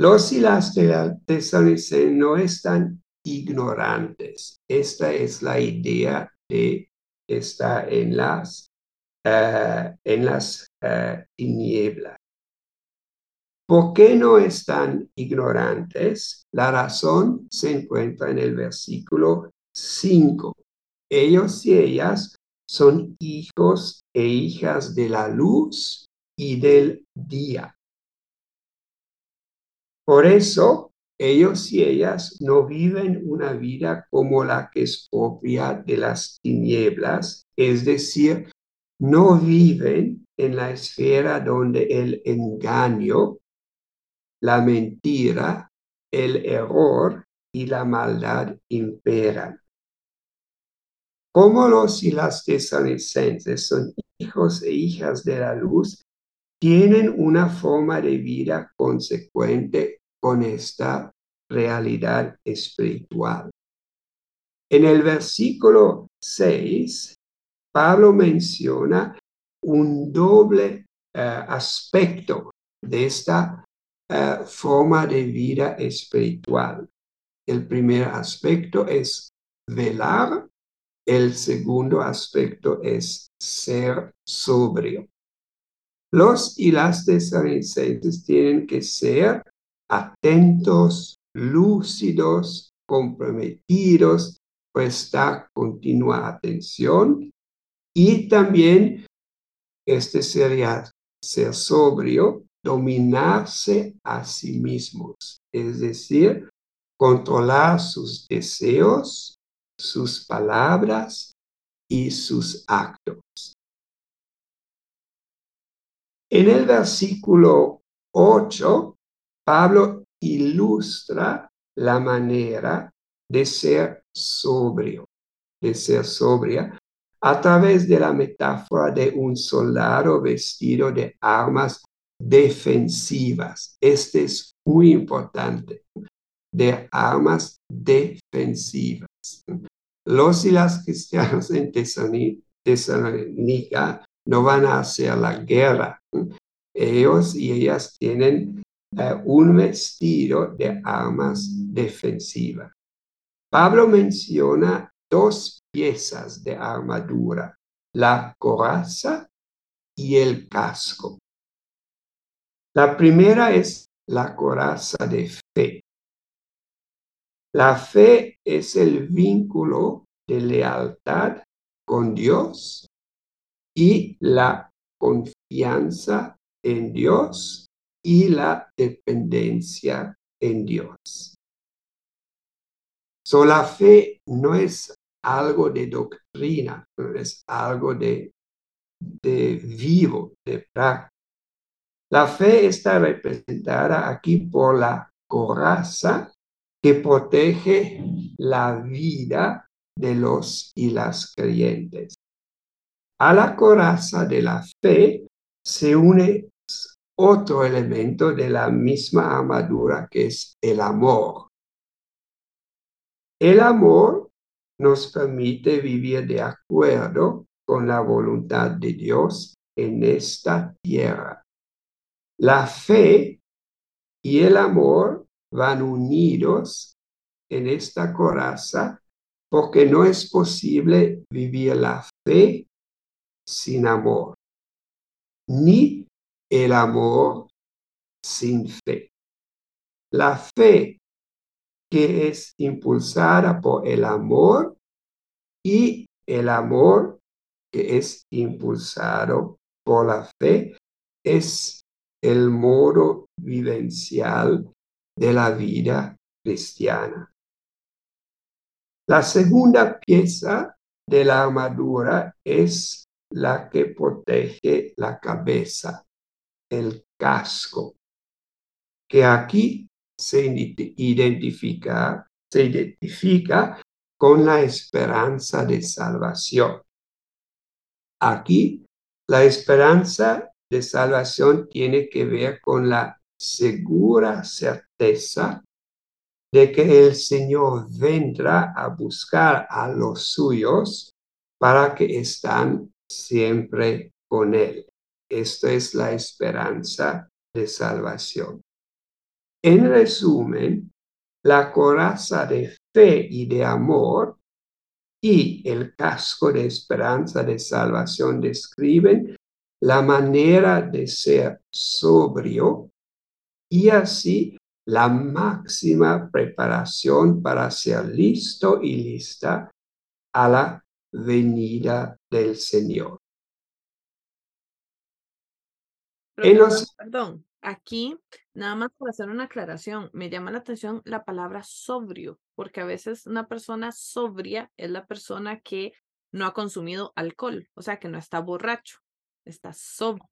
Los y las tesalonicenses no están ignorantes. Esta es la idea de estar en las, uh, en las uh, tinieblas. ¿Por qué no están ignorantes? La razón se encuentra en el versículo 5. Ellos y ellas son hijos e hijas de la luz y del día. Por eso ellos y ellas no viven una vida como la que es propia de las tinieblas, es decir, no viven en la esfera donde el engaño, la mentira, el error y la maldad imperan. Como los y las son hijos e hijas de la luz, tienen una forma de vida consecuente con esta realidad espiritual. En el versículo 6, Pablo menciona un doble eh, aspecto de esta eh, forma de vida espiritual. El primer aspecto es velar, el segundo aspecto es ser sobrio. Los y las tesalonicenses tienen que ser atentos, lúcidos, comprometidos, prestar continua atención y también, este sería ser sobrio, dominarse a sí mismos, es decir, controlar sus deseos, sus palabras y sus actos. En el versículo 8 Pablo ilustra la manera de ser sobrio, de ser sobria, a través de la metáfora de un soldado vestido de armas defensivas. Este es muy importante, de armas defensivas. Los y las cristianos en Tesalónica no van a hacer la guerra. Ellos y ellas tienen un vestido de armas defensivas. Pablo menciona dos piezas de armadura, la coraza y el casco. La primera es la coraza de fe. La fe es el vínculo de lealtad con Dios y la confianza en Dios y la dependencia en Dios. So, la fe no es algo de doctrina, es algo de, de vivo, de práctica. La fe está representada aquí por la coraza que protege la vida de los y las creyentes. A la coraza de la fe se une otro elemento de la misma armadura que es el amor. El amor nos permite vivir de acuerdo con la voluntad de Dios en esta tierra. La fe y el amor van unidos en esta coraza porque no es posible vivir la fe sin amor, ni el amor sin fe. La fe que es impulsada por el amor y el amor que es impulsado por la fe es el modo vivencial de la vida cristiana. La segunda pieza de la armadura es la que protege la cabeza, el casco, que aquí se identifica, se identifica con la esperanza de salvación. Aquí la esperanza de salvación tiene que ver con la segura certeza de que el Señor vendrá a buscar a los suyos para que están siempre con Él. Esta es la esperanza de salvación. En resumen, la coraza de fe y de amor y el casco de esperanza de salvación describen la manera de ser sobrio y así la máxima preparación para ser listo y lista a la venida del Señor. Perdón, aquí nada más para hacer una aclaración, me llama la atención la palabra sobrio, porque a veces una persona sobria es la persona que no ha consumido alcohol, o sea, que no está borracho, está sobrio.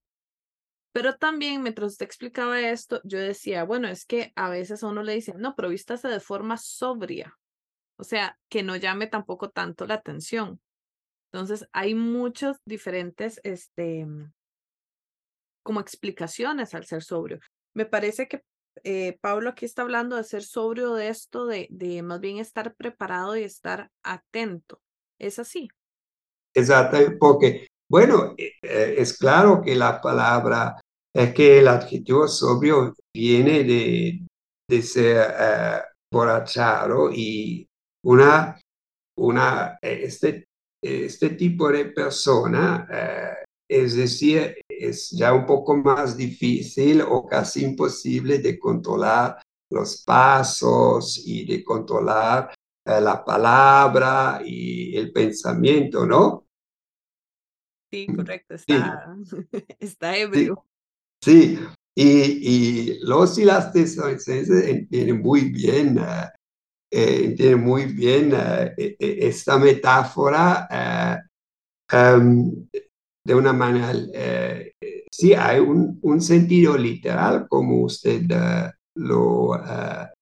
Pero también mientras usted explicaba esto, yo decía, bueno, es que a veces a uno le dicen, no, pero vístase de forma sobria. O sea, que no llame tampoco tanto la atención. Entonces, hay muchos diferentes, este, como explicaciones al ser sobrio. Me parece que eh, Pablo aquí está hablando de ser sobrio de esto, de, de más bien estar preparado y estar atento. ¿Es así? Exacto, porque, bueno, eh, eh, es claro que la palabra es que el adjetivo sobrio viene de, de ser uh, borrachado y una, una, este, este tipo de persona, uh, es decir, es ya un poco más difícil o casi imposible de controlar los pasos y de controlar uh, la palabra y el pensamiento, ¿no? Sí, correcto, está, sí. está ebrio. Sí, y, los y las tesalonicenses entienden muy bien, eh, entienden muy bien uh, esta metáfora um, de una manera, sí, hay un, sentido literal, como usted lo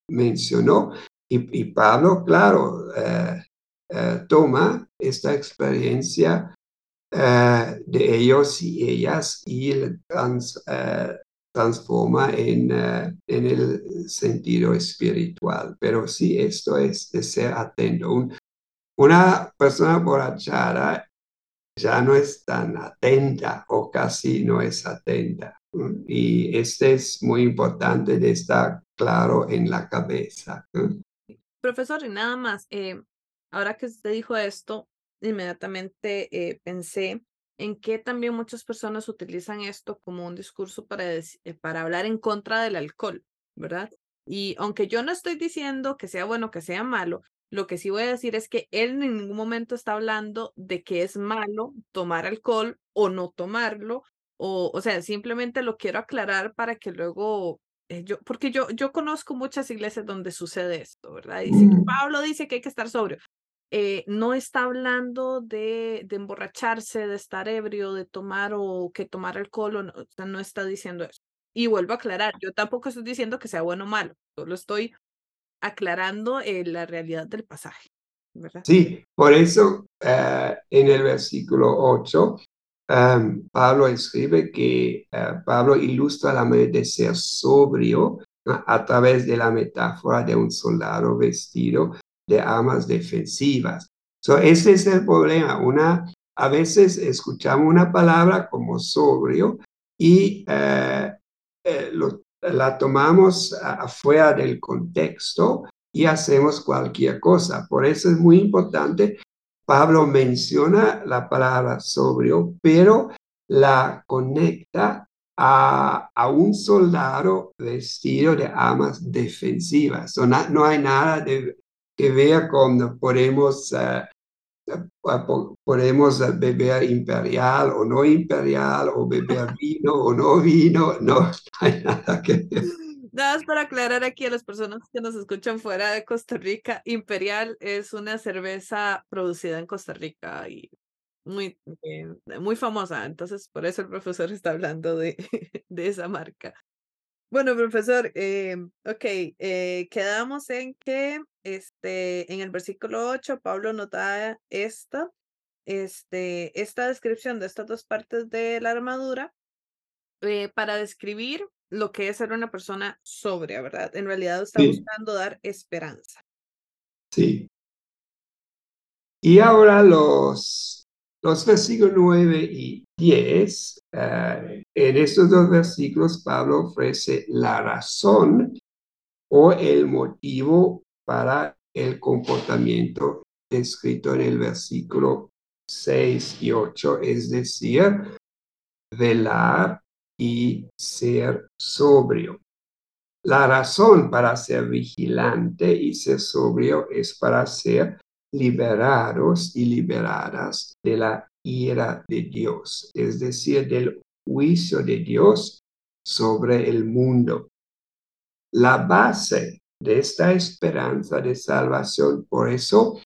mencionó, y, Pablo, claro, toma esta experiencia uh, de ellos y ellas y trans, uh, transforma en, uh, en, el sentido espiritual. Pero sí, esto es de ser atento. Un, una persona borrachada ya no es tan atenta o casi no es atenta. Y este es muy importante de estar claro en la cabeza. Profesor, y nada más, eh, ahora que usted dijo esto, inmediatamente eh, pensé en que también muchas personas utilizan esto como un discurso para, eh, para hablar en contra del alcohol, ¿verdad? Y aunque yo no estoy diciendo que sea bueno, que sea malo, lo que sí voy a decir es que él en ningún momento está hablando de que es malo tomar alcohol o no tomarlo, o, o sea, simplemente lo quiero aclarar para que luego eh, yo, porque yo, yo conozco muchas iglesias donde sucede esto, ¿verdad? Dice, mm. Pablo dice que hay que estar sobrio. Eh, no está hablando de, de, emborracharse, de estar ebrio, de tomar o que tomar alcohol, o no, o sea, no está diciendo eso. Y vuelvo a aclarar, yo tampoco estoy diciendo que sea bueno o malo, solo estoy aclarando eh, la realidad del pasaje. ¿verdad? Sí, por eso eh, en el versículo 8, em, Pablo escribe que eh, Pablo ilustra la manera de ser sobrio a través de la metáfora de un soldado vestido de armas defensivas. So, ese es el problema. Una, a veces escuchamos una palabra como sobrio y eh, eh, la tomamos afuera del contexto y hacemos cualquier cosa. Por eso es muy importante. Pablo menciona la palabra sobrio, pero la conecta a, un soldado vestido de armas defensivas. no, hay nada de, que vea con podemos, eh, podemos beber imperial o no imperial, o beber vino o no vino. No, hay nada que ver. Nada más para aclarar aquí a las personas que nos escuchan fuera de Costa Rica, Imperial es una cerveza producida en Costa Rica y muy, eh, muy famosa, entonces por eso el profesor está hablando de, de esa marca. Bueno, profesor, eh, ok, eh, quedamos en que este, en el versículo 8 Pablo nota esta, este, esta descripción de estas dos partes de la armadura eh, para describir lo que es ser una persona sobria, ¿verdad? En realidad está buscando dar esperanza. Sí. Y ahora los los versículos 9 y 10, eh, en estos dos versículos Pablo ofrece la razón o el motivo para el comportamiento descrito en el versículo 6 y 8, es decir, velar y ser sobrio. La razón para ser vigilante y ser sobrio es para ser liberados y liberadas de la ira de Dios, es decir, del juicio de Dios sobre el mundo. La base de esta esperanza de salvación, por eso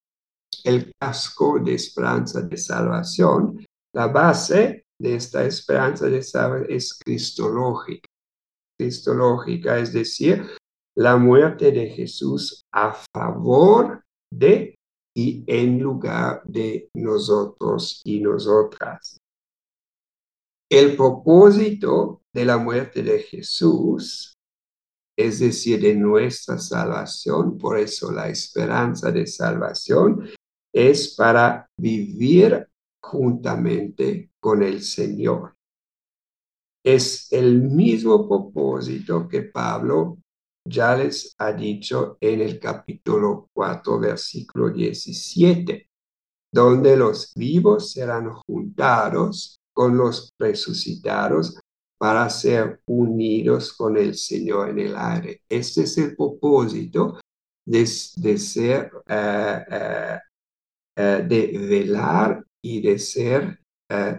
el casco de esperanza de salvación, la base de esta esperanza de salvación es cristológica. Cristológica, es decir, la muerte de Jesús a favor de y en lugar de nosotros y nosotras. El propósito de la muerte de Jesús, es decir, de nuestra salvación, por eso la esperanza de salvación, es para vivir juntamente con el Señor. Es el mismo propósito que Pablo ya les ha dicho en el capítulo 4, versículo 17, donde los vivos serán juntados con los resucitados para ser unidos con el Señor en el aire. Este es el propósito de, ser, eh, eh, eh, de velar y de ser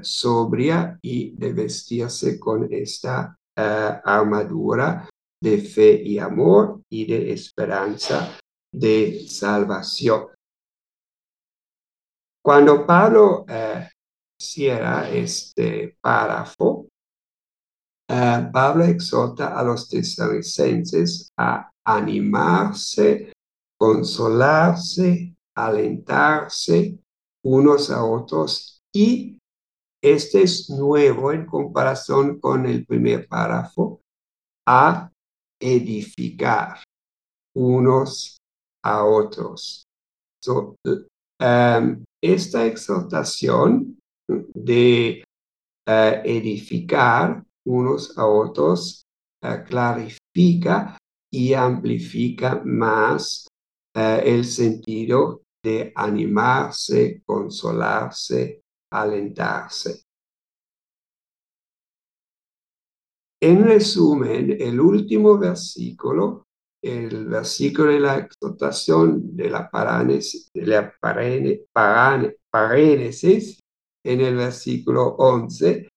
sobria y de vestirse con esta armadura de fe y amor y de esperanza de salvación. Cuando Pablo cierra este párrafo, eh, Pablo exhorta a los tesalonicenses a animarse, consolarse, alentarse unos a otros y este es nuevo en comparación con el primer párrafo, a edificar unos a otros. Um, esta exhortación de uh, edificar unos a otros uh, clarifica y amplifica más uh, el sentido de animarse, consolarse, alentarse. En resumen, el último versículo, el versículo de la exhortación de la paránesis, de la en el versículo 11,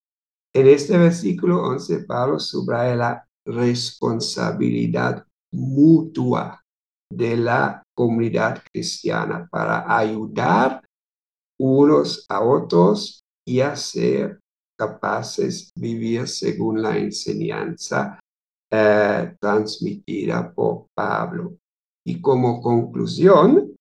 en este versículo 11 Pablo subraya la responsabilidad mutua de la comunidad cristiana para ayudar unos a otros y hacer capaces de vivir según la enseñanza eh, transmitida por Pablo. Y como conclusión,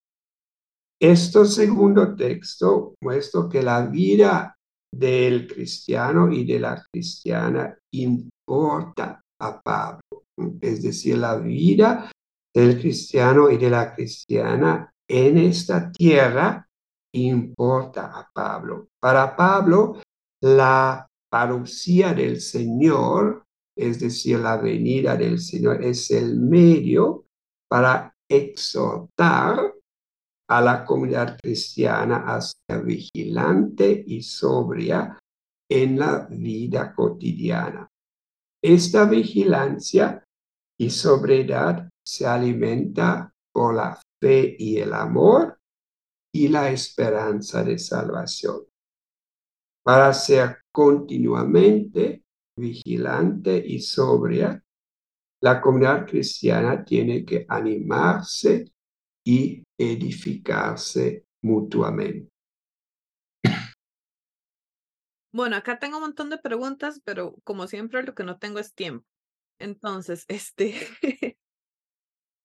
este segundo texto muestra que la vida del cristiano y de la cristiana importa a Pablo. Es decir, la vida del cristiano y de la cristiana en esta tierra importa a Pablo. Para Pablo, la parucía del Señor, es decir, la venida del Señor, es el medio para exhortar a la comunidad cristiana a ser vigilante y sobria en la vida cotidiana. Esta vigilancia y sobriedad se alimenta por la fe y el amor y la esperanza de salvación. Para ser continuamente vigilante y sobria, la comunidad cristiana tiene que animarse y edificarse mutuamente. Bueno, acá tengo un montón de preguntas, pero como siempre lo que no tengo es tiempo. Entonces, este,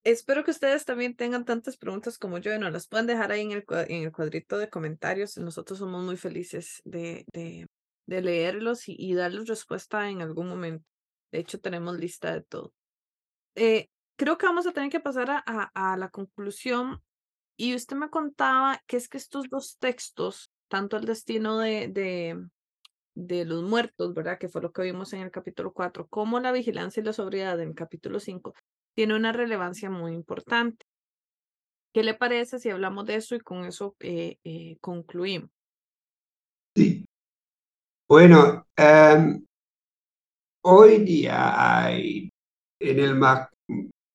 espero que ustedes también tengan tantas preguntas como yo y nos las puedan dejar ahí en el, en el cuadrito de comentarios. Nosotros somos muy felices de, de, de leerlos y, y, darles respuesta en algún momento. De hecho, tenemos lista de todo. Eh, creo que vamos a tener que pasar a, a, la conclusión. Y usted me contaba que es que estos dos textos, tanto el destino de, de, los muertos, ¿verdad? Que fue lo que vimos en el capítulo 4, como la vigilancia y la sobriedad en el capítulo 5, tiene una relevancia muy importante. ¿Qué le parece si hablamos de eso y con eso eh, eh, concluimos? Sí. Bueno, um, hoy día hay en el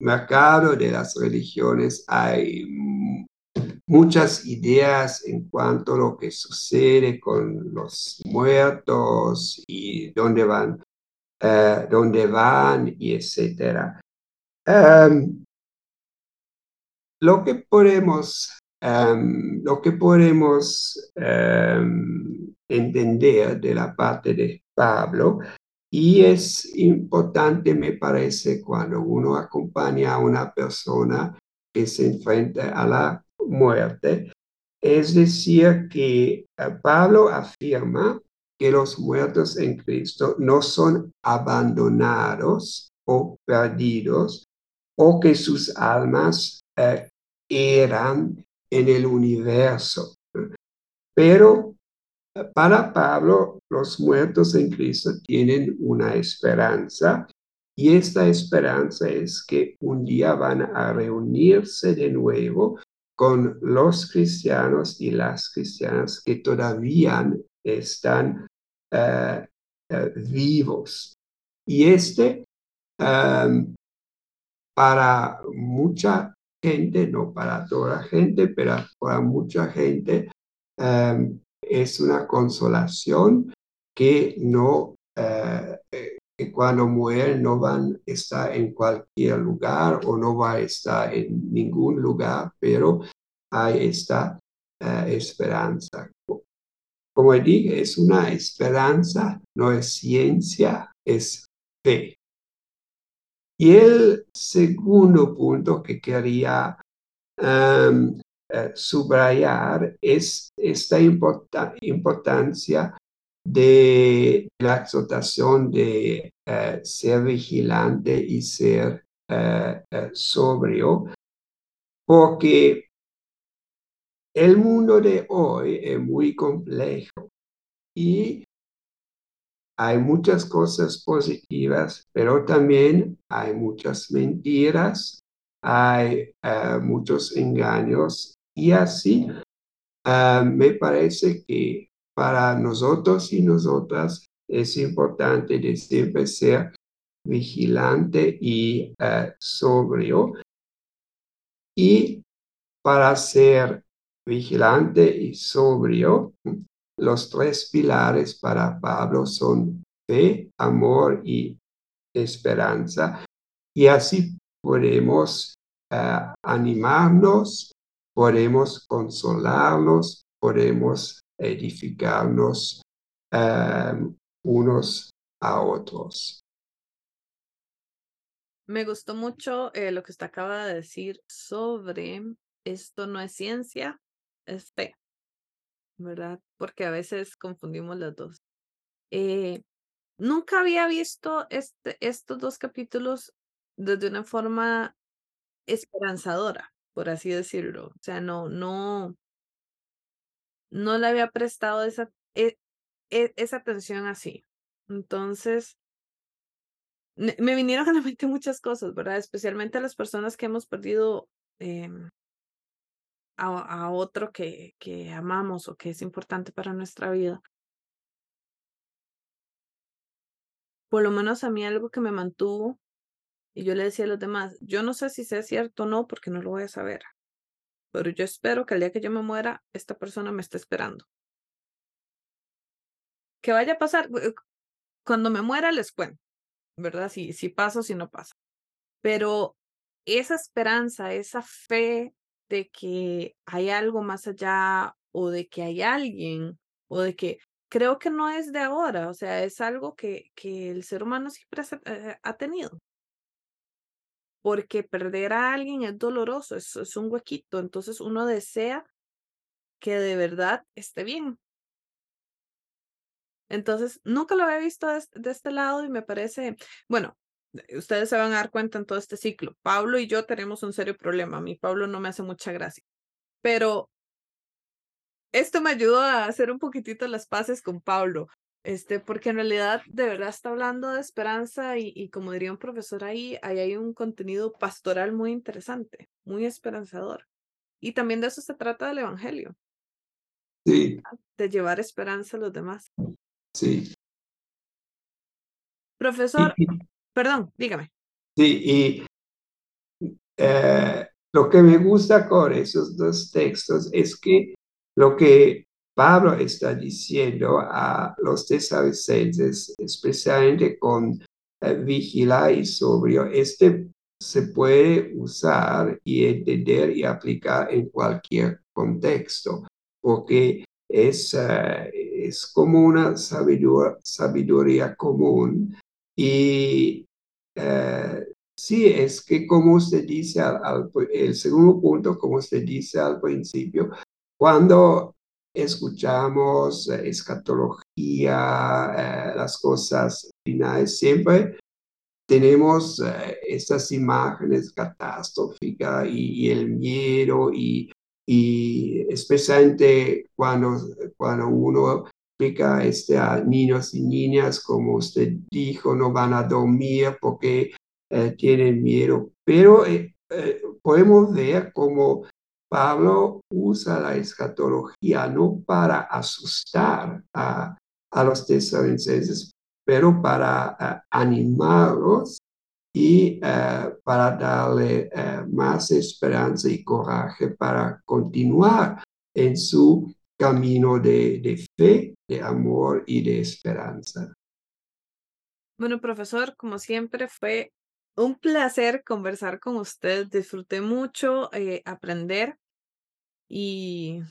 mercado de las religiones hay muchas ideas en cuanto a lo que sucede con los muertos y dónde van, uh, dónde van y etcétera. Um, lo que podemos, um, lo que podemos um, entender de la parte de Pablo y es importante, me parece, cuando uno acompaña a una persona que se enfrenta a la muerte. Es decir, que eh, Pablo afirma que los muertos en Cristo no son abandonados o perdidos o que sus almas eh, eran en el universo. Pero para Pablo, los muertos en Cristo tienen una esperanza y esta esperanza es que un día van a reunirse de nuevo con los cristianos y las cristianas que todavía están uh, uh, vivos. Y este, um, para mucha gente, no para toda la gente, pero para mucha gente, um, es una consolación que no uh, cuando mueren no van a estar en cualquier lugar o no va a estar en ningún lugar, pero hay esta eh, esperanza. Como dije, es una esperanza, no es ciencia, es fe. Y el segundo punto que quería um, subrayar es esta importancia de la exhortación de uh, ser vigilante y ser uh, sobrio, porque el mundo de hoy es muy complejo y hay muchas cosas positivas, pero también hay muchas mentiras, hay muchos engaños y así me parece que para nosotros y nosotras es importante de siempre ser vigilante y uh, sobrio. Y para ser vigilante y sobrio, los tres pilares para Pablo son fe, amor y esperanza. Y así podemos uh, animarnos, podemos consolarnos, podemos edificarnos um, unos a otros. Me gustó mucho eh, lo que usted acaba de decir sobre esto no es ciencia, es fe, ¿verdad? Porque a veces confundimos las dos. Eh, nunca había visto este, estos dos capítulos desde una forma esperanzadora, por así decirlo. O sea, no, no, no le había prestado esa, e, e, esa atención así. Entonces, me vinieron a la mente muchas cosas, ¿verdad? Especialmente a las personas que hemos perdido em, a, otro que, que amamos o que es importante para nuestra vida. Por lo menos a mí algo que me mantuvo y yo le decía a los demás, yo no sé si sea cierto o no porque no lo voy a saber, pero yo espero que el día que yo me muera, esta persona me esté esperando. ¿Qué vaya a pasar? Cuando me muera les cuento, ¿verdad? Si, si pasa o si no pasa. Pero esa esperanza, esa fe de que hay algo más allá o de que hay alguien o de que creo que no es de ahora, o sea, es algo que, que el ser humano siempre ha, ha tenido porque perder a alguien es doloroso, es, un huequito, entonces uno desea que de verdad esté bien. Entonces, nunca lo había visto de, este lado y me parece, bueno, ustedes se van a dar cuenta en todo este ciclo. Pablo y yo tenemos un serio problema. A mí Pablo no me hace mucha gracia, pero esto me ayudó a hacer un poquitito las paces con Pablo, este, porque en realidad de verdad está hablando de esperanza y, y como diría un profesor ahí, ahí hay un contenido pastoral muy interesante, muy esperanzador. Y también de eso se trata del Evangelio. Sí. De llevar esperanza a los demás. Sí. Profesor, perdón, dígame. Sí, y eh, lo que me gusta con esos dos textos es que lo que Pablo está diciendo a los tesalonicenses, especialmente con eh, vigilar y sobrio, este se puede usar y entender y aplicar en cualquier contexto, porque es, eh, es como una sabiduría, común y eh, sí, es que como usted dice, al, el segundo punto, como usted dice al principio, cuando escuchamos eh, escatología, eh, las cosas finales, siempre tenemos eh, estas imágenes catastróficas y, el miedo y, y, especialmente cuando, cuando uno explica este, a niños y niñas, como usted dijo, no van a dormir porque tienen miedo, pero podemos ver como Pablo usa la escatología no para asustar a, los tesalonicenses, pero para animarlos y eh, para darle eh, más esperanza y coraje para continuar en su camino de, de, fe, de amor y de esperanza. Bueno, profesor, como siempre fue un placer conversar con usted. Disfruté mucho eh, aprender y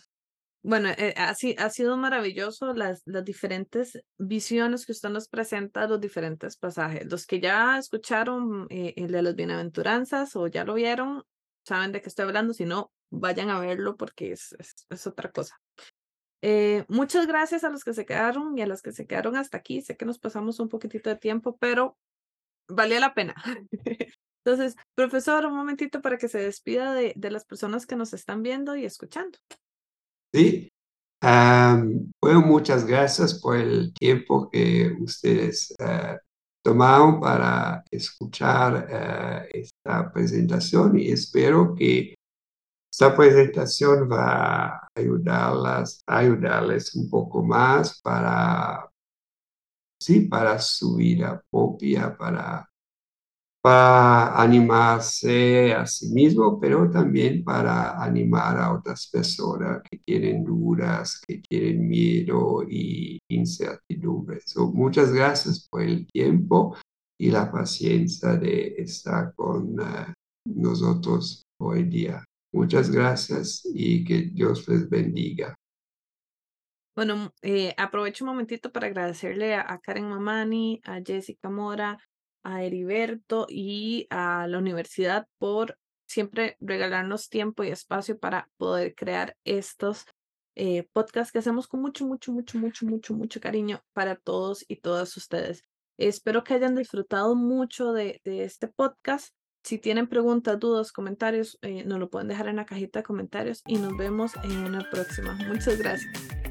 bueno, eh, ha, sido maravilloso las, las diferentes visiones que usted nos presenta, los diferentes pasajes. Los que ya escucharon eh, el de las bienaventuranzas o ya lo vieron, saben de qué estoy hablando. Si no, vayan a verlo porque es, es, otra cosa. muchas gracias a los que se quedaron y a los que se quedaron hasta aquí. Sé que nos pasamos un poquitito de tiempo, pero valía la pena. Entonces, profesor, un momentito para que se despida de, de las personas que nos están viendo y escuchando. Sí, bueno, muchas gracias por el tiempo que ustedes uh, tomaron para escuchar uh, esta presentación y espero que esta presentación va a ayudarlas, a ayudarles un poco más para, sí, para su vida propia, para para animarse a sí mismo, pero también para animar a otras personas que tienen dudas, que tienen miedo y incertidumbre. muchas gracias por el tiempo y la paciencia de estar con eh, nosotros hoy día. Muchas gracias y que Dios les bendiga. Bueno, eh, aprovecho un momentito para agradecerle a Karen Mamani, a Jessica Mora, a Heriberto y a la universidad por siempre regalarnos tiempo y espacio para poder crear estos eh, podcasts que hacemos con mucho, mucho, mucho, mucho, mucho, mucho cariño para todos y todas ustedes. Espero que hayan disfrutado mucho de, este podcast. Si tienen preguntas, dudas, comentarios, eh, nos lo pueden dejar en la cajita de comentarios y nos vemos en una próxima. Muchas gracias.